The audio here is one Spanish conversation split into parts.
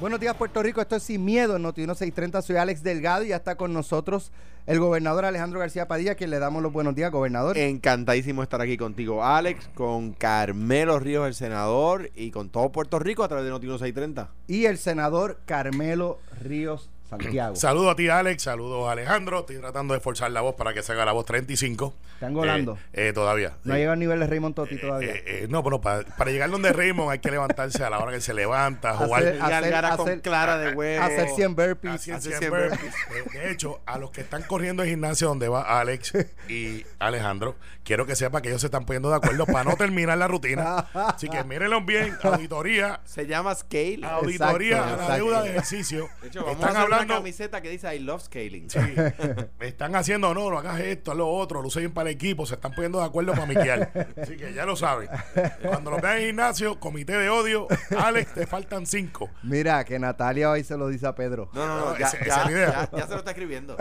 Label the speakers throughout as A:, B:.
A: Buenos días, Puerto Rico. Esto es Sin Miedo Noti 630. Soy Alex Delgado y ya está con nosotros el gobernador Alejandro García Padilla, quien le damos los buenos días, gobernador.
B: Encantadísimo estar aquí contigo, Alex, con Carmelo Ríos, el senador, y con todo Puerto Rico a través de Noti 630.
A: Y el senador Carmelo Ríos Santiago.
C: Saludos a ti, Alex. Saludos a Alejandro. Estoy tratando de forzar la voz para que se haga la voz 35.
A: ¿Están golando?
C: Eh, eh, todavía.
A: No ha llegado al nivel de Raymond Totti todavía.
C: Eh, no, bueno, para, llegar donde Raymond hay que levantarse a la hora que se levanta, jugar.
A: Hacer, hacer, con clara de huevo. Hacer 100 burpees.
C: Hacer 100 burpees. de hecho, a los que están corriendo el gimnasio donde va Alex y Alejandro, quiero que sepa que ellos se están poniendo de acuerdo para no terminar la rutina. Así que mírenlo bien. Auditoría.
B: Se llama Scale.
C: Auditoría a la deuda de ejercicio.
B: De hecho, vamos están a hablando, una camiseta que dice I love scaling.
C: Sí. me están haciendo, no, no hagas esto, haz lo otro, luce bien para el equipo. Se están poniendo de acuerdo para miquear. Así que ya lo saben. Cuando lo vean en gimnasio, comité de odio, Alex, te faltan cinco.
A: Mira, que Natalia hoy se lo dice a Pedro.
B: No, no, no. ya, ya, ya, se lo está escribiendo.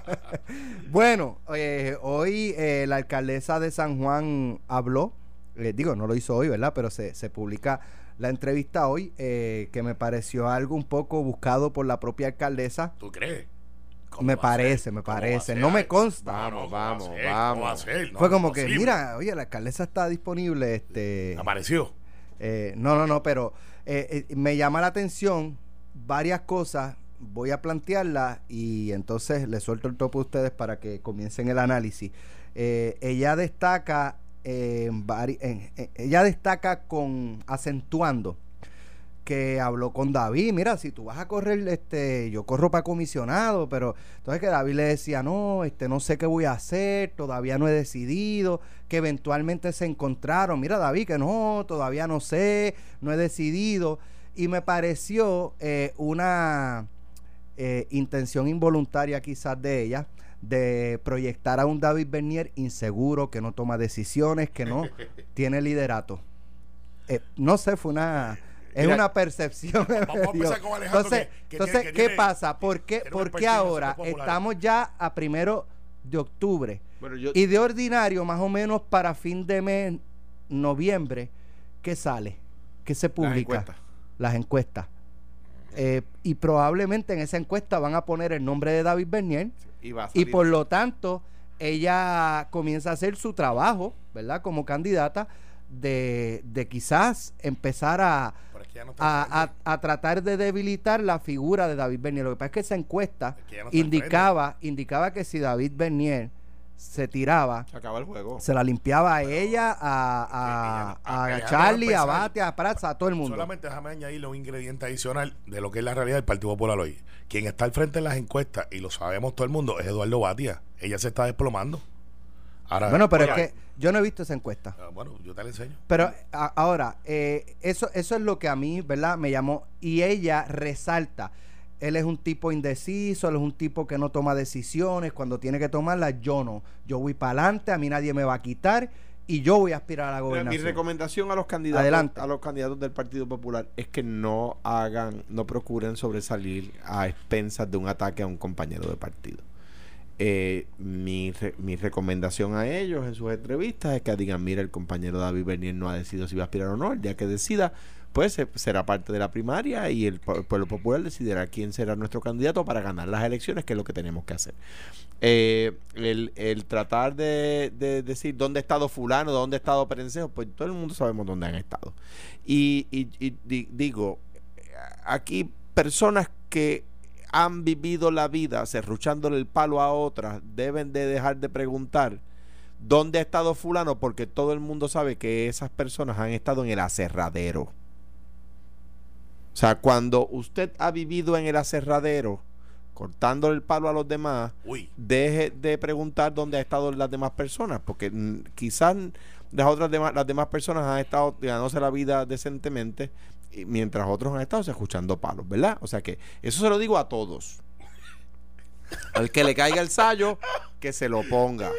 A: bueno, eh, hoy eh, la alcaldesa de San Juan habló, eh, digo, no lo hizo hoy, ¿verdad? Pero se, se publica la entrevista hoy, eh, que me pareció algo un poco buscado por la propia alcaldesa.
C: ¿Tú crees?
A: Me parece, me parece. No me consta.
B: Vamos, vamos, vamos.
A: Fue como que, mira, oye, la alcaldesa está disponible. este
C: Apareció.
A: Eh, no, no, no, pero me llama la atención varias cosas voy a plantearla y entonces le suelto el topo a ustedes para que comiencen el análisis. Ella destaca con acentuando que habló con David, mira, si tú vas a correr, este, yo corro para comisionado, pero entonces que David le decía, no, este, no sé qué voy a hacer, todavía no he decidido, que eventualmente se encontraron, mira David, que no, todavía no sé, no he decidido, y me pareció eh, una eh, intención involuntaria quizás de ella de proyectar a un David Bernier inseguro, que no toma decisiones, que no tiene liderato. Eh, no sé, fue una... Es una percepción. entonces, entonces ¿qué pasa? ¿Por qué, ahora estamos ya a primero de octubre? y de ordinario, más o menos para fin de mes, noviembre, ¿qué sale? ¿Qué se publica? Las encuestas. Eh, y probablemente en esa encuesta van a poner el nombre de David Bernier. Y, por lo tanto, ella comienza a hacer su trabajo, ¿verdad? Como candidata de, de quizás empezar a, a, tratar de debilitar la figura de David Bernier. Lo que pasa es que esa encuesta indicaba, indicaba que si David Bernier se tiraba.
B: Se acaba el juego.
A: Se la limpiaba a ella, a, a, Charlie, a Bate, a Praza, a todo el mundo.
C: Solamente déjame añadirle un ingrediente adicional de lo que es la realidad del Partido Popular hoy. Quien está al frente en las encuestas, y lo sabemos todo el mundo, es Eduardo Batia. Ella se está desplomando.
A: Ahora, bueno, pero es que yo no he visto esa encuesta.
C: Ah, bueno, yo te la enseño.
A: Pero ahora, eh, eso, eso es lo que a mí, ¿verdad? Me llamó. Y ella resalta él es un tipo indeciso, él es un tipo que no toma decisiones, cuando tiene que tomarlas, yo no. Yo voy para adelante, a mí nadie me va a quitar y yo voy a aspirar a la gobernación.
B: Mi recomendación a los candidatos a los candidatos del Partido Popular es que no hagan, no procuren sobresalir a expensas de un ataque a un compañero de partido. Eh, mi, mi recomendación a ellos en sus entrevistas es que digan, mira, el compañero David Bernier no ha decidido si va a aspirar o no, el día que decida, pues será parte de la primaria y el, pueblo popular decidirá quién será nuestro candidato para ganar las elecciones, que es lo que tenemos que hacer. Eh, el, tratar de, decir dónde ha estado fulano, dónde ha estado Perencejo, pues todo el mundo sabemos dónde han estado. Y, digo, aquí personas que han vivido la vida cerruchándole el palo a otras deben de dejar de preguntar dónde ha estado fulano porque todo el mundo sabe que esas personas han estado en el aserradero o sea, cuando usted ha vivido en el aserradero, cortando el palo a los demás, deje de preguntar dónde han estado las demás personas, porque mm, quizás las otras demás, las demás personas han estado ganándose la vida decentemente, mientras otros han estado escuchando palos, ¿verdad? O sea que eso se lo digo a todos. Al que le caiga el sallo, que se lo ponga.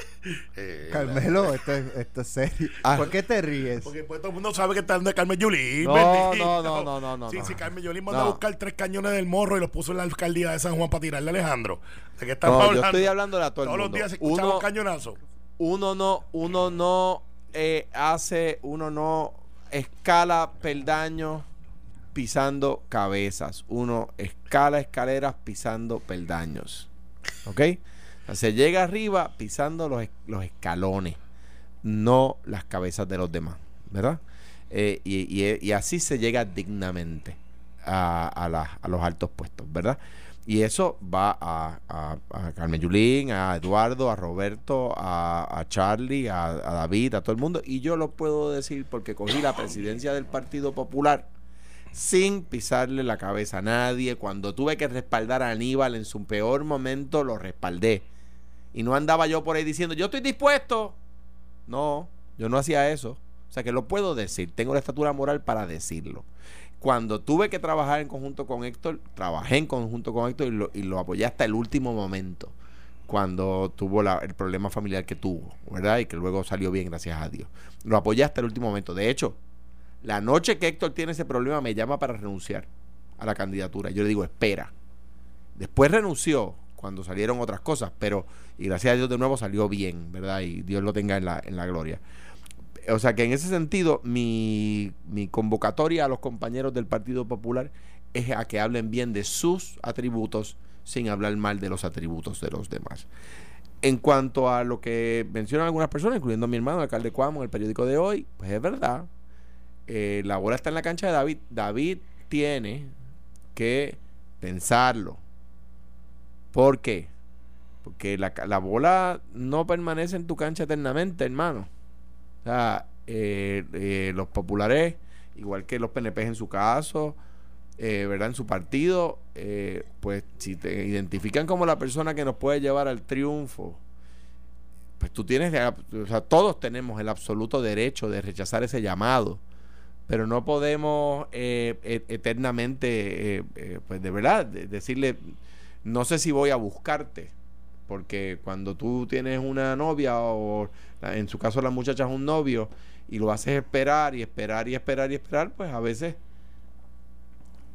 A: Eh, Carmelo, esto es, esto es serio. Ah. ¿Por qué te ríes?
C: Porque pues, todo el mundo sabe que está de Carmen Yulín.
A: No, no, no, no, no, no.
C: Sí, sí, Carmen Yulín mandó a buscar tres cañones del morro y los puso en la alcaldía de San Juan para tirarle a Alejandro.
B: ¿De qué estamos hablando? Yo estoy hablando de a todo el
C: Todos
B: los
C: días se escuchaba un cañonazo.
B: Uno no, uno no eh, hace, uno no escala peldaños pisando cabezas. Uno escala escaleras pisando peldaños. ¿Ok? se llega arriba pisando los, los escalones, no las cabezas de los demás. ¿Verdad? Eh, y, así se llega dignamente a, a, los altos puestos, ¿verdad? Y eso va a, a, Carmen Yulín, a Eduardo, a Roberto, a, Charlie, a, David, a todo el mundo. Y yo lo puedo decir porque cogí la presidencia del Partido Popular sin pisarle la cabeza a nadie. Cuando tuve que respaldar a Aníbal en su peor momento, lo respaldé. Y no andaba yo por ahí diciendo, yo estoy dispuesto. No, yo no hacía eso. O sea que lo puedo decir. Tengo la estatura moral para decirlo. Cuando tuve que trabajar en conjunto con Héctor, trabajé en conjunto con Héctor y lo, apoyé hasta el último momento, cuando tuvo el problema familiar que tuvo, ¿verdad? Y que luego salió bien, gracias a Dios. Lo apoyé hasta el último momento. De hecho, la noche que Héctor tiene ese problema me llama para renunciar a la candidatura. Yo le digo, espera. Después renunció cuando salieron otras cosas, pero, y gracias a Dios de nuevo salió bien, ¿verdad? Y Dios lo tenga en la, en la gloria o sea que en ese sentido, mi, convocatoria a los compañeros del Partido Popular es a que hablen bien de sus atributos sin hablar mal de los atributos de los demás. En cuanto a lo que mencionan algunas personas, incluyendo a mi hermano, el alcalde Cuamo, en el periódico de hoy, pues es verdad. Eh, la bola está en la cancha de David. David tiene que pensarlo. ¿Por qué? Porque la, la bola no permanece en tu cancha eternamente, hermano. O sea, eh, eh, los populares, igual que los PNP en su caso, eh, ¿verdad? En su partido, pues si te identifican como la persona que nos puede llevar al triunfo, pues tú tienes, o sea, todos tenemos el absoluto derecho de rechazar ese llamado, pero no podemos e, eternamente, pues de verdad, decirle, no sé si voy a buscarte porque cuando tú tienes una novia o en su caso la muchacha es un novio y lo haces esperar y esperar y esperar y esperar, pues a veces,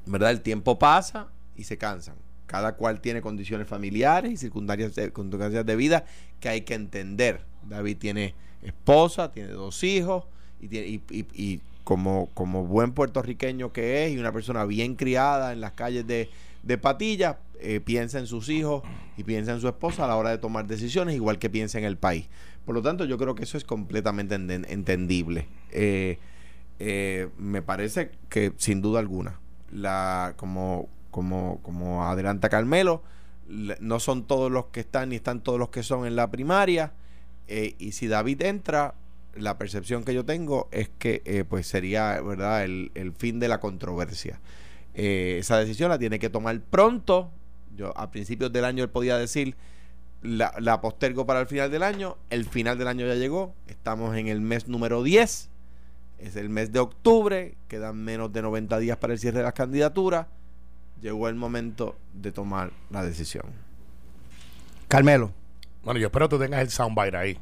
B: ¿verdad? El tiempo pasa y se cansan. Cada cual tiene condiciones familiares y circunstancias de, de vida que hay que entender. David tiene esposa, tiene dos hijos y, tiene, y, y como, como buen puertorriqueño que es y una persona bien criada en las calles de, de Patilla, eh, piensa en sus hijos y piensa en su esposa a la hora de tomar decisiones, igual que piensa en el país. Por lo tanto, yo creo que eso es completamente entendible. Eh, eh, me parece que, sin duda alguna, la, como, como, como adelanta Carmelo, no son todos los que están ni están todos los que son en la primaria. y si David entra, la percepción que yo tengo es que pues sería verdad el, el fin de la controversia. Eh, esa decisión la tiene que tomar pronto. Yo a principios del año él podía decir, la, postergo para el final del año. El final del año ya llegó. Estamos en el mes número 10. Es el mes de octubre. Quedan menos de 90 días para el cierre de las candidaturas. Llegó el momento de tomar la decisión.
A: Carmelo.
C: Bueno, yo espero que tú tengas el soundbite ahí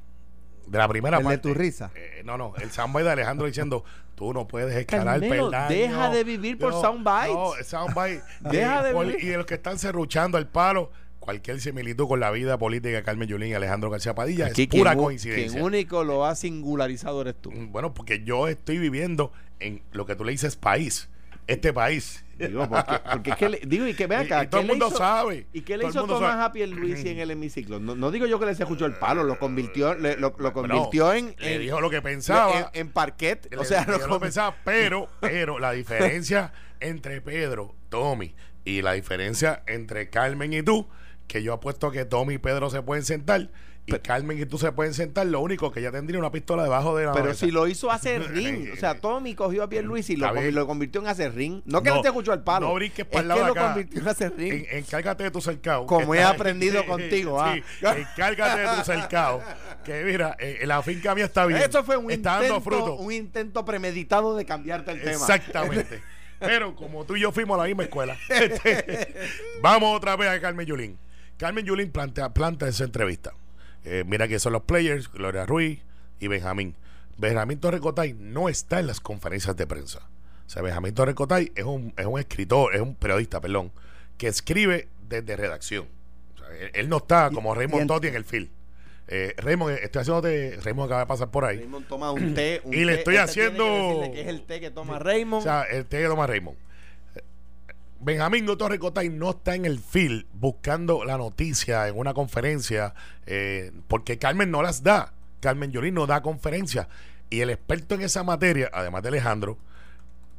C: de la primera
A: el parte. de tu risa.
C: Eh, no, no, el soundbite de Alejandro diciendo, tú no puedes escalar el peldaño.
B: Deja de vivir por soundbites.
C: No, soundbite. deja de vivir. Y de los que están serruchando el palo, cualquier similitud con la vida política de Carmen Yulín y Alejandro García Padilla es pura coincidencia.
B: Quien único lo ha singularizado eres tú.
C: Bueno, porque yo estoy viviendo en lo que tú le dices país este país.
B: Digo, porque, es que digo, y que vea acá.
C: Y, todo el mundo sabe.
B: ¿Y qué le hizo Tomás a Pierluisi en el hemiciclo? No, digo yo que le se escuchó el palo, lo convirtió, lo, convirtió en,
C: Le dijo lo que pensaba.
B: En, parquet. o sea,
C: lo, que pensaba, pero, pero la diferencia entre Pedro, Tommy, y la diferencia entre Carmen y tú, que yo apuesto que Tommy y Pedro se pueden sentar y Carmen y tú se pueden sentar, lo único que ella tendría una pistola debajo de la
B: Pero si lo hizo hace ring, o sea, Tommy cogió a Pierluisi y lo, lo convirtió en hacer ring. No que no, te escuchó el palo.
C: No brinques para el lado
B: que
C: lo
B: convirtió en hacer ring.
C: encárgate de tu cercado.
B: Como he aprendido contigo, ¿ah?
C: encárgate de tu cercado. Que mira, eh, la finca mía está bien.
B: Esto fue un intento, un intento premeditado de cambiarte el tema.
C: Exactamente. Pero como tú y yo fuimos a la misma escuela, vamos otra vez a Carmen Yulín. Carmen Yulín plantea, plantea esa entrevista. Eh, mira que son los players, Gloria Ruiz y Benjamín. Benjamín Torrecotay no está en las conferencias de prensa. O sea, Benjamín Torrecotay es un, es un escritor, es un periodista, perdón, que escribe desde redacción. O sea, él, no está como Raymond Totti en el film. Eh, Raymond, estoy haciendo de Raymond acaba de pasar por ahí.
B: Raymond toma un té.
C: y le estoy haciendo.
B: Que es el té que toma Raymond.
C: O sea, el té que toma Raymond. Benjamín Torres Cotay no está en el field buscando la noticia en una conferencia, eh, porque Carmen no las da. Carmen Yolín no da conferencia. Y el experto en esa materia, además de Alejandro,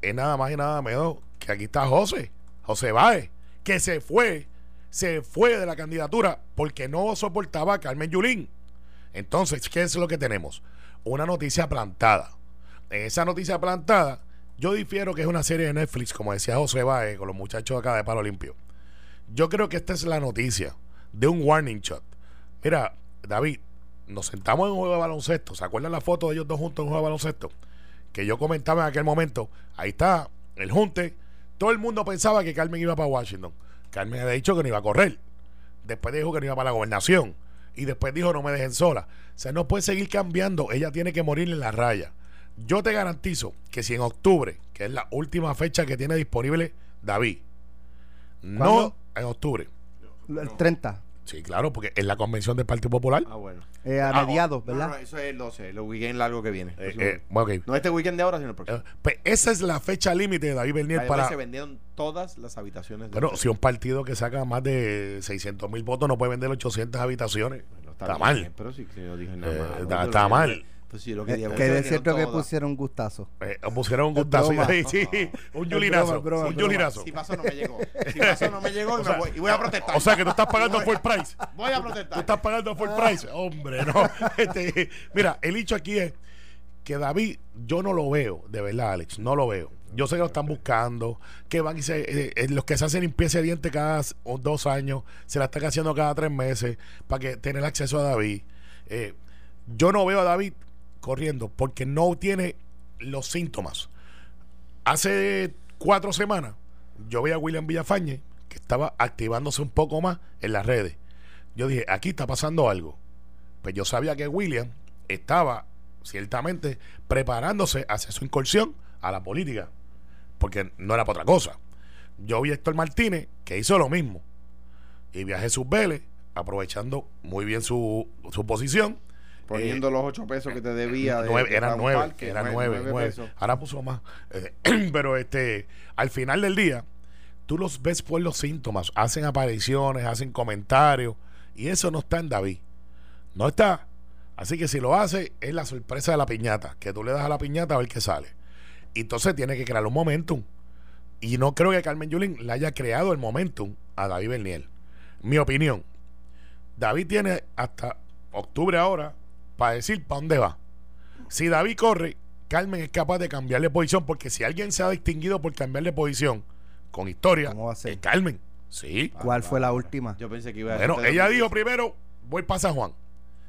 C: es nada más y nada menos que aquí está José, José Báez, que se fue, se fue de la candidatura porque no soportaba a Carmen Yulín. Entonces, ¿qué es lo que tenemos? Una noticia plantada. En esa noticia plantada, yo difiero que es una serie de Netflix, como decía José Báez, con los muchachos acá de Palo Limpio. Yo creo que esta es la noticia de un warning shot. Mira, David, nos sentamos en un juego de baloncesto. ¿Se acuerdan la foto de ellos dos juntos en un juego de baloncesto? Que yo comentaba en aquel momento. Ahí está, el junte. Todo el mundo pensaba que Carmen iba para Washington. Carmen había dicho que no iba a correr. Después dijo que no iba para la gobernación. Y después dijo no me dejen sola. O sea, no puede seguir cambiando. Ella tiene que morir en la raya. Yo te garantizo que si en octubre, que es la última fecha que tiene disponible David, no en octubre.
A: El 30.
C: Sí, claro, porque es la convención del Partido Popular.
A: Ah, bueno. Eh, a ah, mediados, ¿verdad?
B: No, eso es el 12, el weekend largo que viene.
C: Eh, eh, okay.
B: No este weekend de ahora, sino el próximo.
C: pues esa es la fecha límite de David Bernier para.
B: se vendieron todas las habitaciones.
C: Bueno, si un partido que saca más de 600 mil votos no puede vender 800 habitaciones. está, mal. pero sí, si no dije nada más. está mal.
A: Pues sí, lo que, eh, que de cierto que pusieron un gustazo.
C: Eh, pusieron un gustazo. Sí, sí, un yulinazo. un yulinazo.
B: Si pasó no me llegó. Si pasó no me llegó y, voy, y voy a protestar.
C: O sea que tú estás pagando full price.
B: Voy a protestar.
C: Tú estás pagando full price. Hombre, no. Este, mira, el hecho aquí es que David, yo no lo veo, de verdad, Alex, no lo veo. Yo sé que lo están buscando, que van y se, eh, los que se hacen limpieza de dientes cada dos años, se la están haciendo cada tres meses para que tener acceso a David. yo no veo a David corriendo porque no tiene los síntomas. Hace cuatro semanas yo vi a William Villafañe que estaba activándose un poco más en las redes. Yo dije, aquí está pasando algo. Pues yo sabía que William estaba ciertamente preparándose hacia su incursión a la política, porque no era para otra cosa. Yo vi a Héctor Martínez que hizo lo mismo y vi a Jesús Vélez aprovechando muy bien su, su posición
B: Poniendo eh, los ocho pesos que te debía.
C: De, nueve, eran nueve, Ahora puso más. Eh, pero este, al final del día, tú los ves por los síntomas. Hacen apariciones, hacen comentarios. Y eso no está en David. No está. Así que si lo hace, es la sorpresa de la piñata. Que tú le das a la piñata a ver qué sale. Y entonces tiene que crear un momentum. Y no creo que Carmen Yulín le haya creado el momentum a David Berniel. Mi opinión. David tiene hasta octubre ahora para decir para dónde va. Si David corre, Carmen es capaz de cambiarle posición, porque si alguien se ha distinguido por cambiarle posición con historia, ¿Cómo va a ser? es Carmen. Sí.
A: ¿Cuál fue la última?
B: Yo pensé que iba
C: a Bueno, ella dijo primero, voy para San Juan.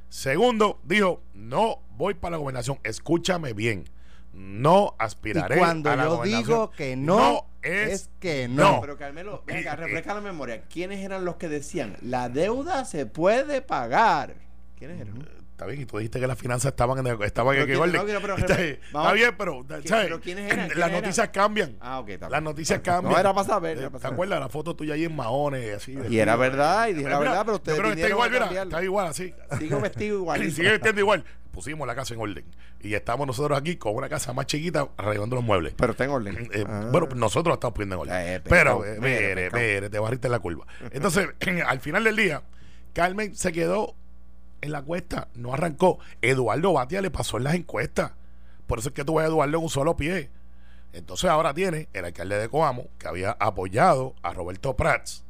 C: Segundo, dijo, no voy para la gobernación. Escúchame bien. No aspiraré y
A: cuando yo digo que no, es, que no.
B: Pero Carmelo, venga, refresca la memoria. ¿Quiénes eran los que decían, la deuda se puede pagar? ¿Quiénes eran?
C: Está bien, y tú dijiste que las finanzas estaban en, estaban en está, está, bien, pero, ¿sabes? las noticias cambian.
B: Ah, ok,
C: Las noticias cambian.
B: No era para saber.
C: Eh, ¿Te acuerdas la foto tuya ahí en Mahones? Así,
B: y era verdad, y dije la verdad, pero ustedes.
C: Pero está igual, mira, está igual así.
B: Sigo vestido igual.
C: Sigue vestiendo igual. Pusimos la casa en orden. Y estamos nosotros aquí con una casa más chiquita arreglando los muebles.
B: Pero está en orden.
C: Eh, ah. Bueno, nosotros estamos poniendo en orden. Eh, pero, mire, mire, te barriste la curva. Entonces, al final del día, Carmen se quedó en la cuesta, no arrancó. Eduardo Batia le pasó en las encuestas. Por eso es que tuve a Eduardo en un solo pie. Entonces ahora tiene el alcalde de Coamo, que había apoyado a Roberto Prats,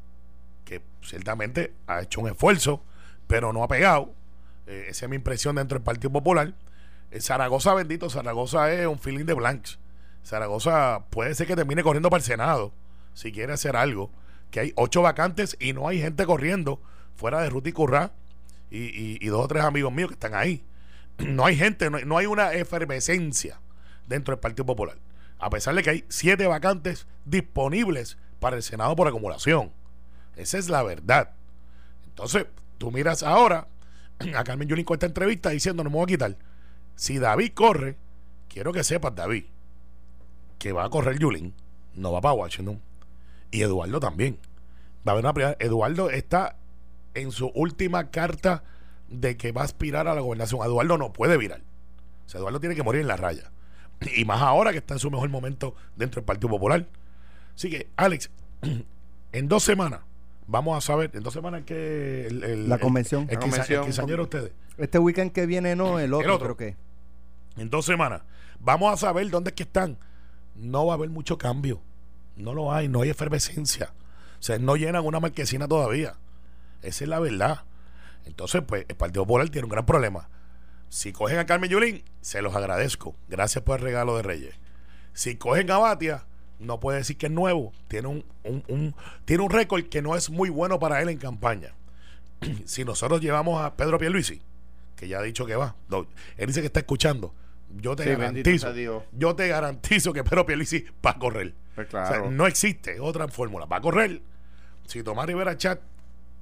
C: que ciertamente ha hecho un esfuerzo, pero no ha pegado. Eh, esa es mi impresión dentro del Partido Popular. Eh, Zaragoza, bendito, Zaragoza es un feeling de blanks. Zaragoza puede ser que termine corriendo para el Senado, si quiere hacer algo. Que hay ocho vacantes y no hay gente corriendo fuera de Ruti Currá y, dos o tres amigos míos que están ahí. No hay gente, no hay, una efervescencia dentro del Partido Popular. A pesar de que hay siete vacantes disponibles para el Senado por acumulación. Esa es la verdad. Entonces, tú miras ahora a Carmen Yulín con esta entrevista diciendo, no me voy a quitar. Si David corre, quiero que sepas, David, que va a correr Yulín, no va para Washington. Y Eduardo también. Va a haber una. Eduardo está en su última carta de que va a aspirar a la gobernación. Eduardo no puede virar. O sea, Eduardo tiene que morir en la raya. Y más ahora que está en su mejor momento dentro del Partido Popular. Así que, Alex, en dos semanas vamos a saber, en dos semanas que
A: la convención,
C: el,
A: el,
C: ustedes.
A: Este weekend que viene no, el otro, creo que.
C: En dos semanas vamos a saber dónde es que están. No va a haber mucho cambio. No lo hay, no hay efervescencia. O sea, no llenan una marquesina todavía. Esa es la verdad. Entonces, pues, el Partido Popular tiene un gran problema. Si cogen a Carmen Yulín, se los agradezco. Gracias por el regalo de Reyes. Si cogen a Batia, no puede decir que es nuevo. Tiene un, un, tiene un récord que no es muy bueno para él en campaña. si nosotros llevamos a Pedro Pierluisi, que ya ha dicho que va, él dice que está escuchando. Yo te garantizo, yo te garantizo que Pedro Pierluisi va a correr.
B: Pues
C: no existe otra fórmula. Va a correr. Si Tomás Rivera Chat,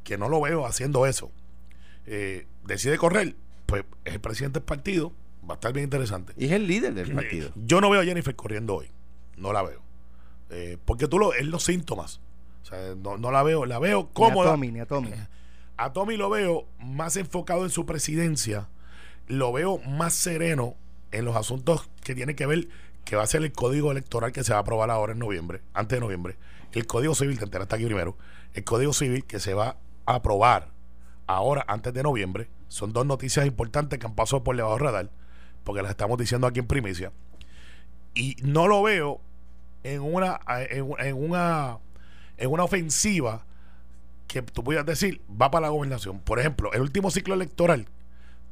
C: que no lo veo haciendo eso, eh, decide correr, pues es el presidente del partido, va a estar bien interesante.
B: Y es el líder del partido.
C: Yo no veo a Jennifer corriendo hoy, no la veo. Eh, porque tú lo, es los síntomas. O sea, no, la veo, la veo cómoda.
A: a Tommy, ni a Tommy.
C: A Tommy lo veo más enfocado en su presidencia, lo veo más sereno en los asuntos que tienen que ver que va a ser el código electoral que se va a aprobar ahora en noviembre, antes de noviembre. El código civil, te enteras está aquí primero, el código civil que se va a aprobar ahora, antes de noviembre, son dos noticias importantes que han pasado por debajo radar, porque las estamos diciendo aquí en primicia. Y no lo veo en una, en, una, en una ofensiva que tú puedas decir va para la gobernación. Por ejemplo, el último ciclo electoral,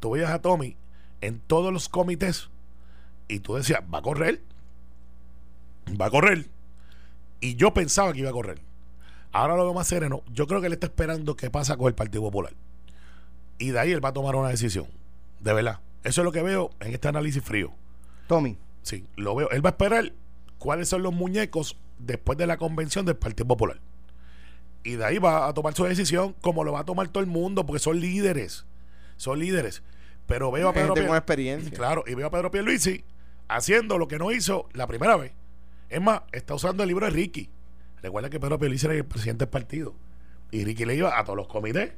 C: tú veías a Tommy en todos los comités y tú decías, va a correr, va a correr. Y yo pensaba que iba a correr. Ahora lo veo más sereno. Yo creo que él está esperando qué pasa con el Partido Popular. Y de ahí él va a tomar una decisión. De verdad. Eso es lo que veo en este análisis frío.
A: Tommy.
C: Sí, lo veo. Él va a esperar cuáles son los muñecos después de la convención del Partido Popular. Y de ahí va a tomar su decisión como lo va a tomar todo el mundo, porque son líderes. Son líderes. Pero veo a Pedro
B: Tengo experiencia.
C: Claro, y veo a Pedro Pierluisi haciendo lo que no hizo la primera vez. Es más, está usando el libro de Ricky. Recuerda que Pedro Pierluisi era el presidente del partido. Y Ricky le iba a todos los comités.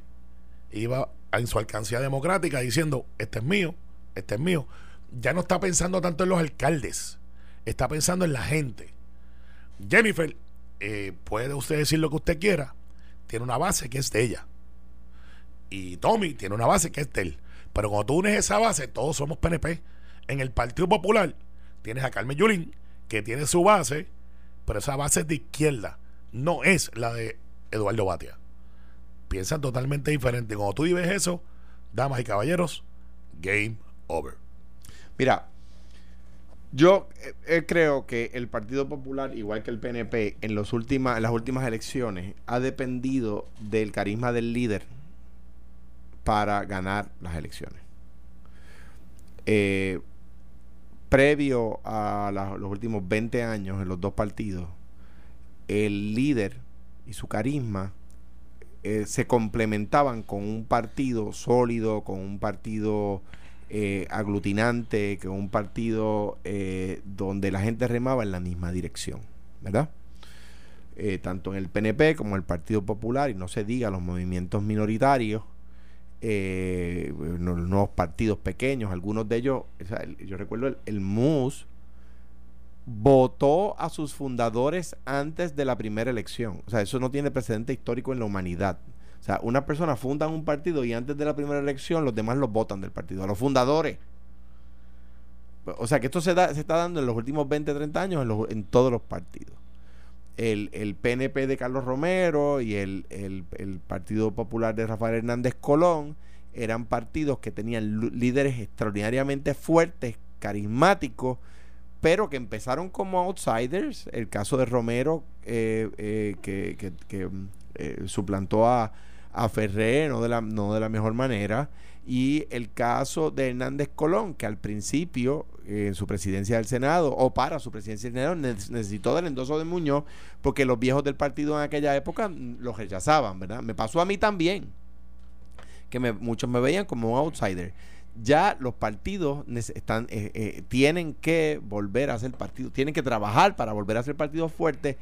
C: Iba en su alcancía democrática diciendo, este es mío, este es mío. Ya no está pensando tanto en los alcaldes. Está pensando en la gente. Jennifer, eh, puede usted decir lo que usted quiera. Tiene una base que es de ella. Y Tommy tiene una base que es de él. Pero cuando tú unes esa base, todos somos PNP. En el Partido Popular tienes a Carmen Yulín, que tiene su base pero esa base de izquierda, no es la de Eduardo Batia. Piensan totalmente diferente. Cuando tú vives eso, damas y caballeros, game over.
B: Mira, yo eh, eh, creo que el Partido Popular, igual que el PNP, en, los últimas, en las últimas elecciones, ha dependido del carisma del líder para ganar las elecciones. Eh, previo a los últimos 20 años en los dos partidos, el líder y su carisma eh, se complementaban con un partido sólido, con un partido eh, aglutinante, con un partido eh, donde la gente remaba en la misma dirección, ¿verdad? tanto en el PNP como en el Partido Popular, y no se diga los movimientos minoritarios, eh, los nuevos partidos pequeños, algunos de ellos, yo recuerdo el, MUS votó a sus fundadores antes de la primera elección. O sea, eso no tiene precedente histórico en la humanidad. O sea, una persona funda un partido y antes de la primera elección los demás los votan del partido, a los fundadores. O sea, que esto se, da, se está dando en los últimos 20, 30 años en, en todos los partidos el, el PNP de Carlos Romero y el, el, Partido Popular de Rafael Hernández Colón eran partidos que tenían líderes extraordinariamente fuertes, carismáticos, pero que empezaron como outsiders. El caso de Romero, eh, eh, que, que, eh, suplantó a, a no de, la, no de la mejor manera. Y el caso de Hernández Colón, que al principio en su presidencia del Senado o para su presidencia del Senado necesitó del endoso de Muñoz porque los viejos del partido en aquella época lo rechazaban, ¿verdad? Me pasó a mí también, que muchos me veían como un outsider. Ya los partidos están, eh, eh, tienen que volver a ser partidos, tienen que trabajar para volver a ser partidos fuertes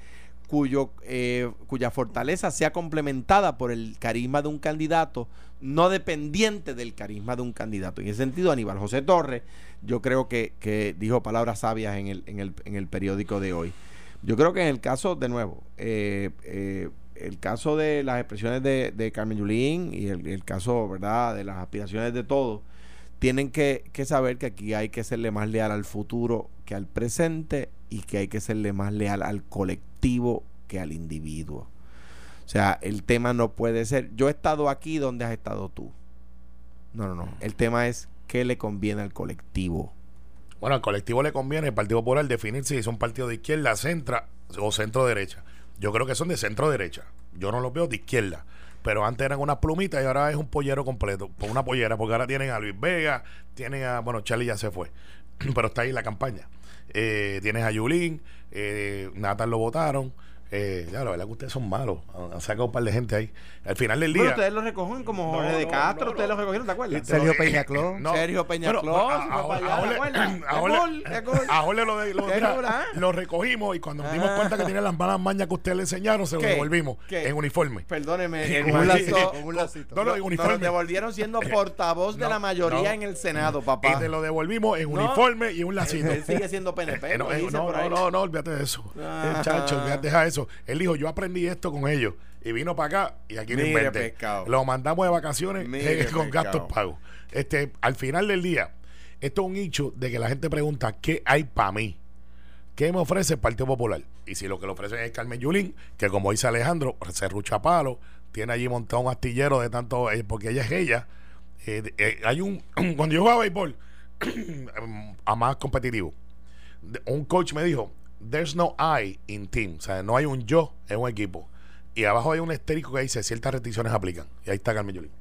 B: cuyo, eh, cuya fortaleza sea complementada por el carisma de un candidato, no dependiente del carisma de un candidato. En ese sentido, Aníbal José Torres, yo creo que, dijo palabras sabias en el, en, el, en el periódico de hoy. Yo creo que en el caso, de nuevo, eh, eh, el caso de las expresiones de, de Carmen Yulín y el, caso, ¿verdad?, de las aspiraciones de todos, tienen que, que, saber que aquí hay que serle más leal al futuro que al presente y que hay que serle más leal al colectivo que al individuo. O sea, el tema no puede ser, yo he estado aquí donde has estado tú. No, no, no. El tema es qué le conviene al colectivo.
C: Bueno, al colectivo le conviene el Partido Popular definir si es un partido de izquierda, centra o centro derecha. Yo creo que son de centro derecha. Yo no los veo de izquierda. Pero antes eran unas plumitas y ahora es un pollero completo. Por una pollera, porque ahora tienen a Luis Vega, tienen a. Bueno, Charlie ya se fue, pero está ahí la campaña. Eh, tienes a Yulín, eh, Natal lo votaron. Eh, ya, la verdad que ustedes son malos. Han sacado un par de gente ahí. Al final del día. Pero
B: ustedes lo recogen como Jorge de Castro, ustedes lo recogieron, ¿te acuerdas?
A: Sergio Peñacló.
B: Sergio Peñacló.
C: A Jorge lo, lo recogimos y cuando nos dimos cuenta que tenía las malas mañas que ustedes le enseñaron, se lo devolvimos en uniforme.
B: Perdóneme,
A: en un lacito. un lacito.
B: No, no, en uniforme. Nos lo devolvieron siendo portavoz de la mayoría en el Senado, papá.
C: Y te lo devolvimos en uniforme y un lacito.
B: Él sigue siendo PNP.
C: No, no, no, olvídate de eso. Chacho, deja eso. Él dijo, yo aprendí esto con ellos. Y vino para acá y aquí lo inventé. Lo mandamos de vacaciones eh, con gastos pagos. Este, al final del día, esto es un hecho de que la gente pregunta, ¿qué hay para mí? ¿Qué me ofrece el Partido Popular? Y si lo que le ofrece es Carmen Yulín, que como dice Alejandro, se rucha palo, tiene allí montado un astillero de tanto, eh, porque ella es ella. Eh, hay un, cuando yo jugaba béisbol, a más competitivo, un coach me dijo, there's no I in team. O sea, no hay un yo en un equipo. Y abajo hay un estérico que dice ciertas restricciones aplican. Y ahí está Carmen Yulín.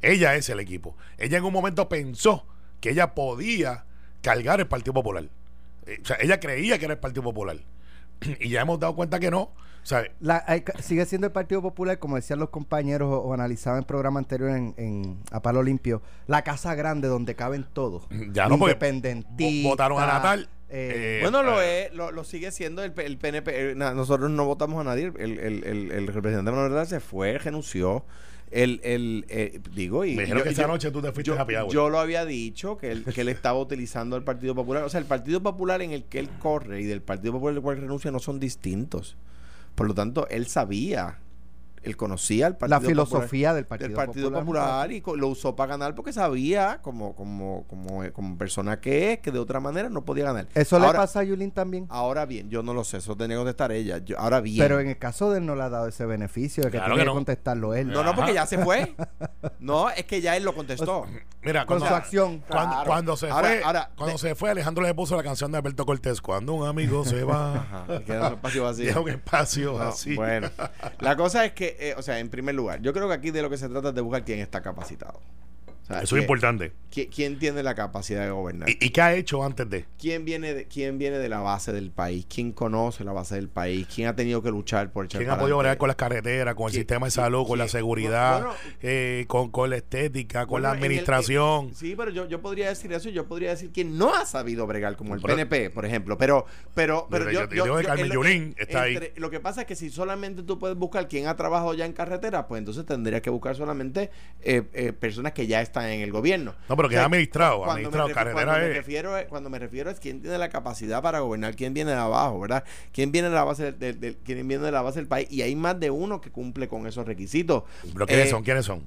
C: Ella es el equipo. Ella en un momento pensó que ella podía cargar el Partido Popular. Eh, o sea, ella creía que era el Partido Popular. y ya hemos dado cuenta que no. O sea,
A: sigue siendo el Partido Popular, como decían los compañeros o, analizaban en el programa anterior en, A Palo Limpio, la casa grande donde caben todos.
C: Ya no, Votaron a Natal
B: eh, bueno, lo, es, lo, sigue siendo el, PNP. Eh, nosotros no votamos a nadie. El, el, el, representante de Manuel se fue, renunció. El, el, eh, digo, y.
C: Me dijeron que esa noche tú te fuiste
B: yo,
C: a
B: Yo lo había dicho, que él, que él estaba utilizando el Partido Popular. O sea, el Partido Popular en el que él corre y del Partido Popular en el cual renuncia no son distintos. Por lo tanto, él sabía él conocía el
A: Partido la filosofía
B: del Partido, Popular, y lo usó para ganar porque sabía como como como eh, como persona que es que de otra manera no podía ganar.
A: Eso le pasa a Yulín también.
B: Ahora bien, yo no lo sé, eso tenía que contestar ella. ahora bien.
A: Pero en el caso de él no le ha dado ese beneficio de que tiene que, contestarlo él.
B: No, no, porque ya se fue. no, es que ya él lo contestó.
C: Mira,
A: con su acción.
C: Cuando, se fue, cuando se fue Alejandro le puso la canción de Alberto Cortés, cuando un amigo se va,
B: queda un espacio vacío.
C: un espacio así.
B: Bueno, la cosa es que eh, o sea, en primer lugar, yo creo que aquí de lo que se trata es de buscar quién está capacitado.
C: Eso es importante.
B: ¿quién, tiene la capacidad de gobernar?
C: ¿Y, qué ha hecho antes de?
B: ¿Quién viene de, ¿Quién viene de la base del país? ¿Quién conoce la base del país? ¿Quién ha tenido que luchar por echar
C: ¿Quién ha podido bregar con las carreteras, con el sistema de salud, con la seguridad, eh, con, con, la estética, con la administración?
B: sí, pero yo, yo podría decir eso. Yo podría decir que no ha sabido bregar, como el PNP, por ejemplo. Pero, pero, pero, yo,
C: yo, Carmen está ahí.
B: Lo que pasa es que si solamente tú puedes buscar quién ha trabajado ya en carretera, pues entonces tendrías que buscar solamente eh, eh, personas que ya están en el gobierno.
C: No, pero que ha administrado, administrado,
B: me cuando Me refiero, cuando me refiero es quién tiene la capacidad para gobernar, quién viene de abajo, ¿verdad? ¿Quién viene de la base del, quién viene de la base del país? Y hay más de uno que cumple con esos requisitos.
C: ¿Pero quiénes eh, son? ¿Quiénes son?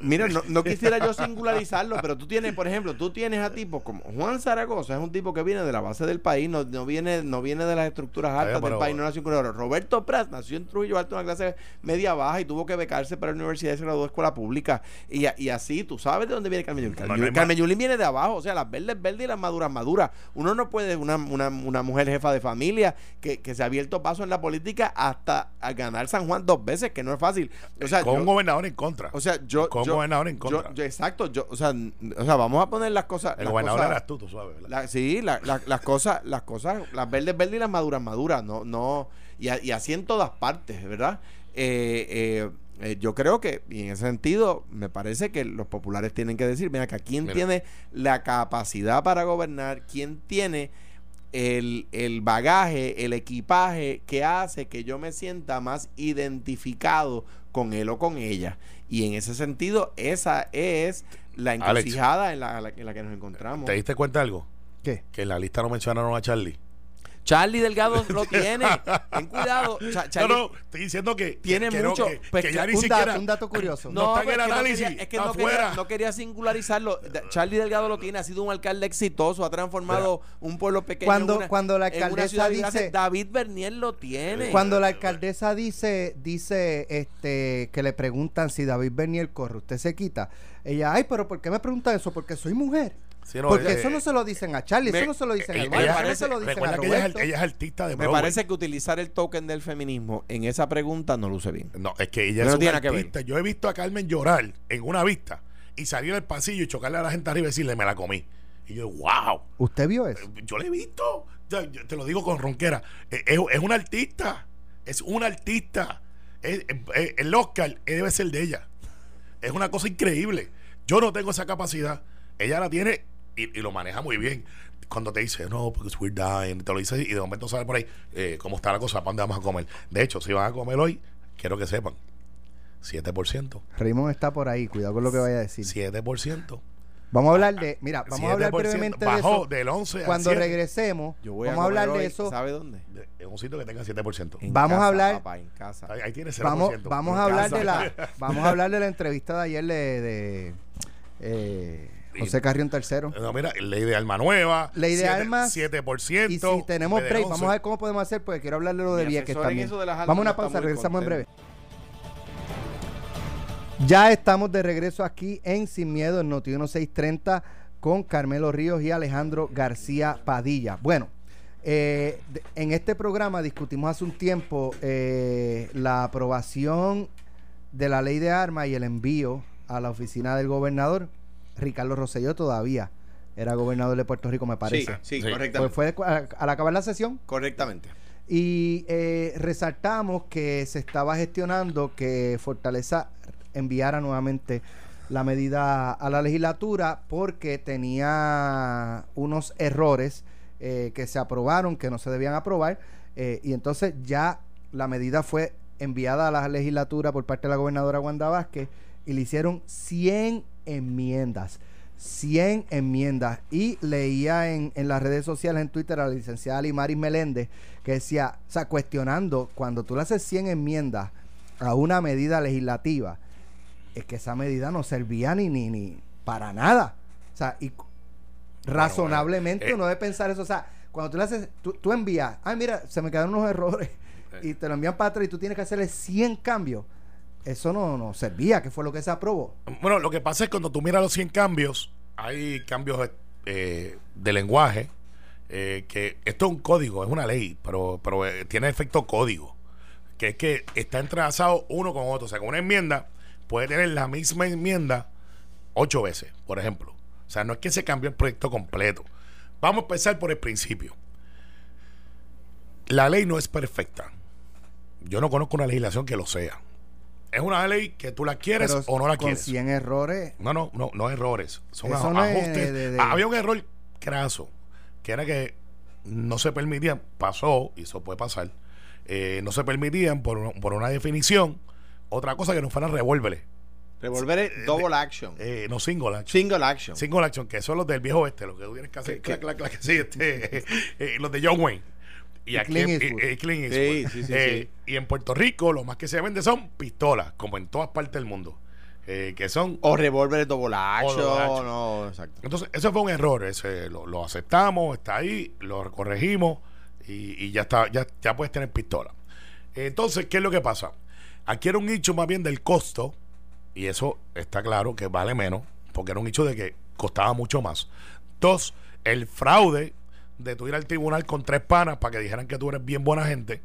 B: Mira, no, quisiera yo singularizarlo, pero tú tienes, por ejemplo, tú tienes a tipos como Juan Zaragoza, es un tipo que viene de la base del país, no, no viene no viene de las estructuras altas del país, no nació en Roberto Prat nació en Trujillo Alto, una clase media baja y tuvo que becarse para la universidad y se graduó de escuela pública. Y, y así, tú sabes de dónde viene Carmen Yulín. Carmen, Yulín viene de abajo, o sea, las verdes verdes y las maduras maduras. Uno no puede, una, una, una mujer jefa de familia que, que se ha abierto paso en la política hasta ganar San Juan dos veces, que no es fácil. O sea,
C: con un gobernador en contra.
B: O sea, yo.
C: Con un gobernador en contra.
B: exacto, yo, o sea, o sea, vamos a poner las cosas.
C: El gobernador era tú, tú sabes,
B: sí, las cosas, las cosas, las verdes verdes y las maduras maduras, no, no, y, y así en todas partes, ¿verdad? Eh, eh, eh, yo creo que, y en ese sentido, me parece que los populares tienen que decir, mira, que quién tiene la capacidad para gobernar, quién tiene el, el, bagaje, el equipaje que hace que yo me sienta más identificado con él o con ella. Y en ese sentido, esa es la encrucijada en la, en la que nos encontramos.
C: ¿Te diste cuenta de algo?
A: ¿Qué?
C: Que en la lista no mencionaron a Charlie.
B: Charlie Delgado lo tiene. Ten cuidado.
C: no, no, estoy diciendo que
B: tiene mucho.
C: Que,
A: pues que, ya ni un siquiera, dato, un dato curioso.
C: No, está en el análisis.
B: es que no quería, no quería, singularizarlo. Charlie Delgado lo tiene, ha sido un alcalde exitoso, ha transformado un pueblo pequeño.
A: Cuando,
B: en una,
A: cuando la alcaldesa dice.
B: David Bernier lo tiene.
A: Cuando la alcaldesa dice, dice este que le preguntan si David Bernier corre, usted se quita. Ella, ay, pero ¿por qué me preguntan eso? Porque soy mujer. Porque eso no se lo dicen a Charlie, eso no se lo dicen a
C: Ella, se lo dicen a que ella es, ella es, artista de
B: Me parece que utilizar el token del feminismo en esa pregunta no luce bien.
C: No, es que ella es una artista. Yo he visto a Carmen llorar en una vista y salir al pasillo y chocarle a la gente arriba y decirle, me la comí. Y yo, wow.
A: ¿Usted vio eso?
C: Eh, yo lo he visto. te lo digo con ronquera. Eh, es, es una artista. Es una artista. el Oscar debe ser de ella. Es una cosa increíble. Yo no tengo esa capacidad. Ella la tiene y, lo maneja muy bien. Cuando te dice, no, porque we're dying, te lo dice y de momento sale por ahí, eh, ¿cómo está la cosa? ¿Para dónde vamos a comer? De hecho, si van a comer hoy, quiero que sepan, 7%.
A: Raymond está por ahí, cuidado con lo que vaya a decir.
C: 7%.
A: Vamos a hablar de, mira, vamos a hablar brevemente
C: de
A: eso.
C: del 11
A: Cuando regresemos, vamos a, hablar de eso.
B: ¿Sabe dónde?
C: En un sitio que tenga 7%.
A: vamos a hablar
B: en casa.
C: Ahí, tiene 0%.
A: Vamos, vamos a hablar de la vamos a hablar de la entrevista de ayer de, de eh, José Carrión tercero.
C: No, mira, ley de alma nueva.
A: Ley de armas.
C: 7%.
A: Y si tenemos break, vamos a ver cómo podemos hacer, porque quiero hablarle lo de Vieques también. vamos a una pausa, regresamos en breve. Ya estamos de regreso aquí en Sin Miedo, en Noti 1630, con Carmelo Ríos y Alejandro García Padilla. Bueno, eh, en este programa discutimos hace un tiempo eh, la aprobación de la ley de armas y el envío a la oficina del gobernador. Ricardo Rosselló todavía era gobernador de Puerto Rico, me parece.
B: Sí, sí, correctamente.
A: Pues fue al acabar la sesión.
B: Correctamente.
A: Y eh, resaltamos que se estaba gestionando que Fortaleza enviara nuevamente la medida a la legislatura porque tenía unos errores eh, que se aprobaron, que no se debían aprobar, eh, y entonces ya la medida fue enviada a la legislatura por parte de la gobernadora Wanda Vázquez y le hicieron 100 enmiendas. 100 enmiendas. Y leía en, en, las redes sociales, en Twitter, a la licenciada Limaris Meléndez, que decía, o sea, cuestionando, cuando tú le haces 100 enmiendas a una medida legislativa, es que esa medida no servía ni, ni, ni para nada. O sea, y razonablemente eh, uno debe pensar eso. O sea, cuando tú le haces, tú, tú envías, ay, mira, se me quedaron unos errores, eh. y te lo envían para atrás y tú tienes que hacerle 100 cambios eso no, no servía, que fue lo que se aprobó.
C: Bueno, lo que pasa es cuando tú miras los 100 cambios, hay cambios eh, de lenguaje, eh, que esto es un código, es una ley, pero, pero eh, tiene efecto código, que es que está entrelazado uno con otro. O sea, con una enmienda puede tener la misma enmienda ocho veces, por ejemplo. O sea, no es que se cambie el proyecto completo. Vamos a empezar por el principio. La ley no es perfecta. Yo no conozco una legislación que lo sea es una ley que tú la quieres o no la quieres. Con
A: 100 errores.
C: No, no, no, no errores. Son ajustes. Había un error craso, que era que no se permitían, pasó, y eso puede pasar, eh, no se permitían por, por, una definición otra cosa que no fuera revólveres.
B: Revólveres eh, double action.
C: Eh, no single action.
B: Single action.
C: Single action, que son los del viejo oeste, los que tú tienes que hacer, clac, clac, clac, sí, este, los de John Wayne. Y aquí y en Puerto Rico lo más que se vende son pistolas, como en todas partes del mundo. Eh, que son
B: o revólveres doble no,
C: exacto. Entonces, eso fue un error, ese lo, aceptamos, está ahí, lo corregimos y, ya está, ya, ya puedes tener pistola. Entonces, ¿qué es lo que pasa? Aquí era un nicho más bien del costo, y eso está claro que vale menos, porque era un nicho de que costaba mucho más. Dos, el fraude de tu ir al tribunal con tres panas para que dijeran que tú eres bien buena gente,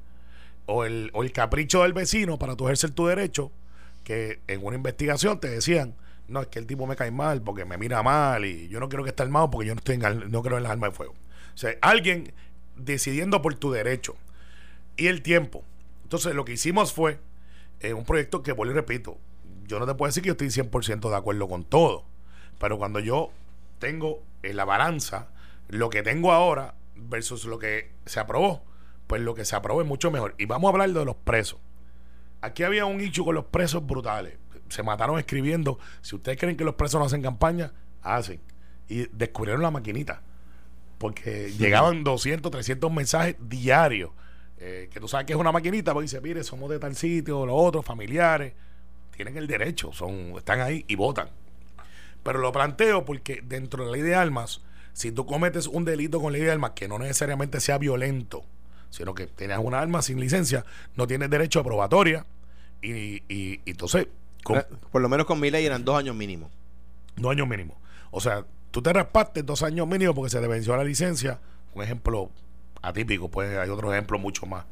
C: o el, o el capricho del vecino para tu ejercer tu derecho, que en una investigación te decían, no, es que el tipo me cae mal porque me mira mal y yo no quiero que esté armado porque yo no estoy en, no creo en las armas de fuego. O sea, alguien decidiendo por tu derecho y el tiempo. Entonces, lo que hicimos fue eh, un proyecto que, vuelvo y repito, yo no te puedo decir que yo estoy 100% de acuerdo con todo, pero cuando yo tengo en la balanza lo que tengo ahora versus lo que se aprobó, pues lo que se aprobó es mucho mejor. Y vamos a hablar de los presos. Aquí había un hecho con los presos brutales. Se mataron escribiendo. Si ustedes creen que los presos no hacen campaña, hacen. Y descubrieron la maquinita. porque llegaban 200, 300 mensajes diarios. Eh, que tú sabes que es una maquinita, porque dice, mire, somos de tal sitio, los otros, familiares. Tienen el derecho, son están ahí y votan. Pero lo planteo porque dentro de la ley de armas, si tú cometes un delito con ley de armas que no necesariamente sea violento, sino que tienes una arma sin licencia, no tienes derecho a probatoria. Y, y, entonces.
B: Por lo menos con mi ley eran dos años mínimo.
C: Dos años mínimo. O sea, tú te raspaste dos años mínimo porque se te venció la licencia. Un ejemplo atípico, pues hay otro ejemplo mucho más.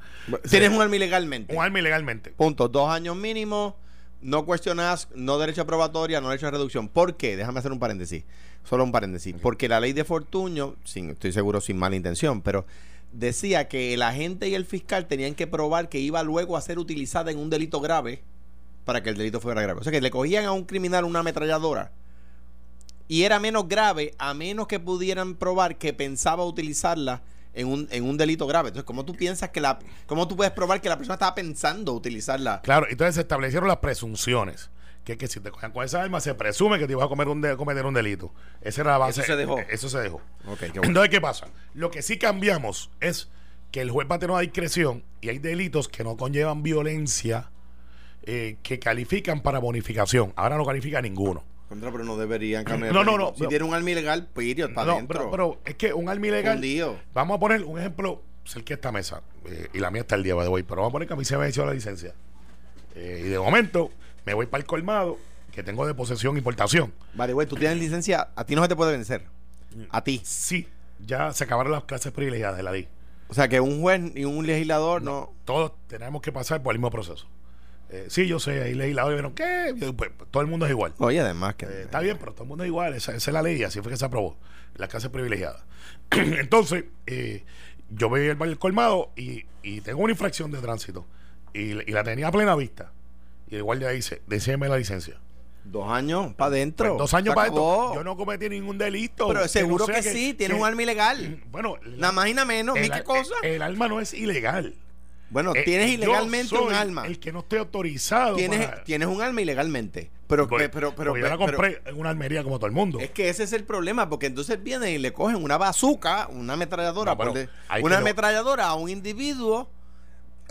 B: Tienes un arma ilegalmente.
C: Un arma ilegalmente.
B: Punto. Dos años mínimo. No cuestionas, no derecho a probatoria, no derecho a reducción. ¿Por qué? Déjame hacer un paréntesis. Solo un paréntesis. Porque la ley de Fortuño, sin, estoy seguro sin mala intención, pero decía que el agente y el fiscal tenían que probar que iba luego a ser utilizada en un delito grave para que el delito fuera grave. O sea que le cogían a un criminal una ametralladora y era menos grave a menos que pudieran probar que pensaba utilizarla en un, en un delito grave. Entonces, ¿cómo tú piensas que la... ¿Cómo tú puedes probar que la persona estaba pensando utilizarla?
C: Claro, entonces se establecieron las presunciones que, que si te cogen con esa arma se presume que te ibas a cometer un, cometer un delito. Esa era la base.
B: Eso se dejó.
C: Eso se dejó. Entonces, ¿qué pasa? Lo que sí cambiamos es que el juez va a tener una discreción y hay delitos que no conllevan violencia eh, que califican para bonificación. Ahora no califica ninguno.
B: Contra, pero no deberían cambiar.
C: No, no, no.
B: Si tiene un arma ilegal, period, para
C: no, pero, pero, es que un arma ilegal. Vamos a poner un ejemplo cerca de esta mesa. Eh, y la mía está el día de hoy. Pero vamos a poner que a mí se me ha la licencia. Eh, y de momento, me voy para el colmado que tengo de posesión y portación.
B: Vale, güey, tú tienes licencia, a ti no se te puede vencer. A ti.
C: Sí, ya se acabaron las clases privilegiadas de la ley.
B: O sea, que un juez y un legislador no.
C: Todos tenemos que pasar por el mismo proceso. Eh, sí, yo sé, hay legisladores que ¿qué? Pues, todo el mundo es igual.
B: Oye, además que.
C: Eh, está bien, pero todo el mundo es igual. Esa, es la ley, así fue que se aprobó. Las clases privilegiadas. Entonces, eh, yo voy al colmado y, y, tengo una infracción de tránsito. Y, y la tenía a plena vista. Y el guardia dice, decíame la licencia.
B: Dos años para adentro. Pues,
C: dos años para adentro. Yo no cometí ningún delito.
B: Pero seguro que, sí, tiene un arma ilegal.
C: Bueno,
B: nada más y nada menos.
C: El,
B: qué cosa?
C: El, arma no es ilegal.
B: Bueno, eh, tienes ilegalmente un arma.
C: El que no esté autorizado.
B: Tienes, tienes un arma ilegalmente. Pero, pues, pero, pero,
C: yo la compré en una almería como todo el mundo.
B: Es que ese es el problema, porque entonces vienen y le cogen una bazuca, una ametralladora, una ametralladora a un individuo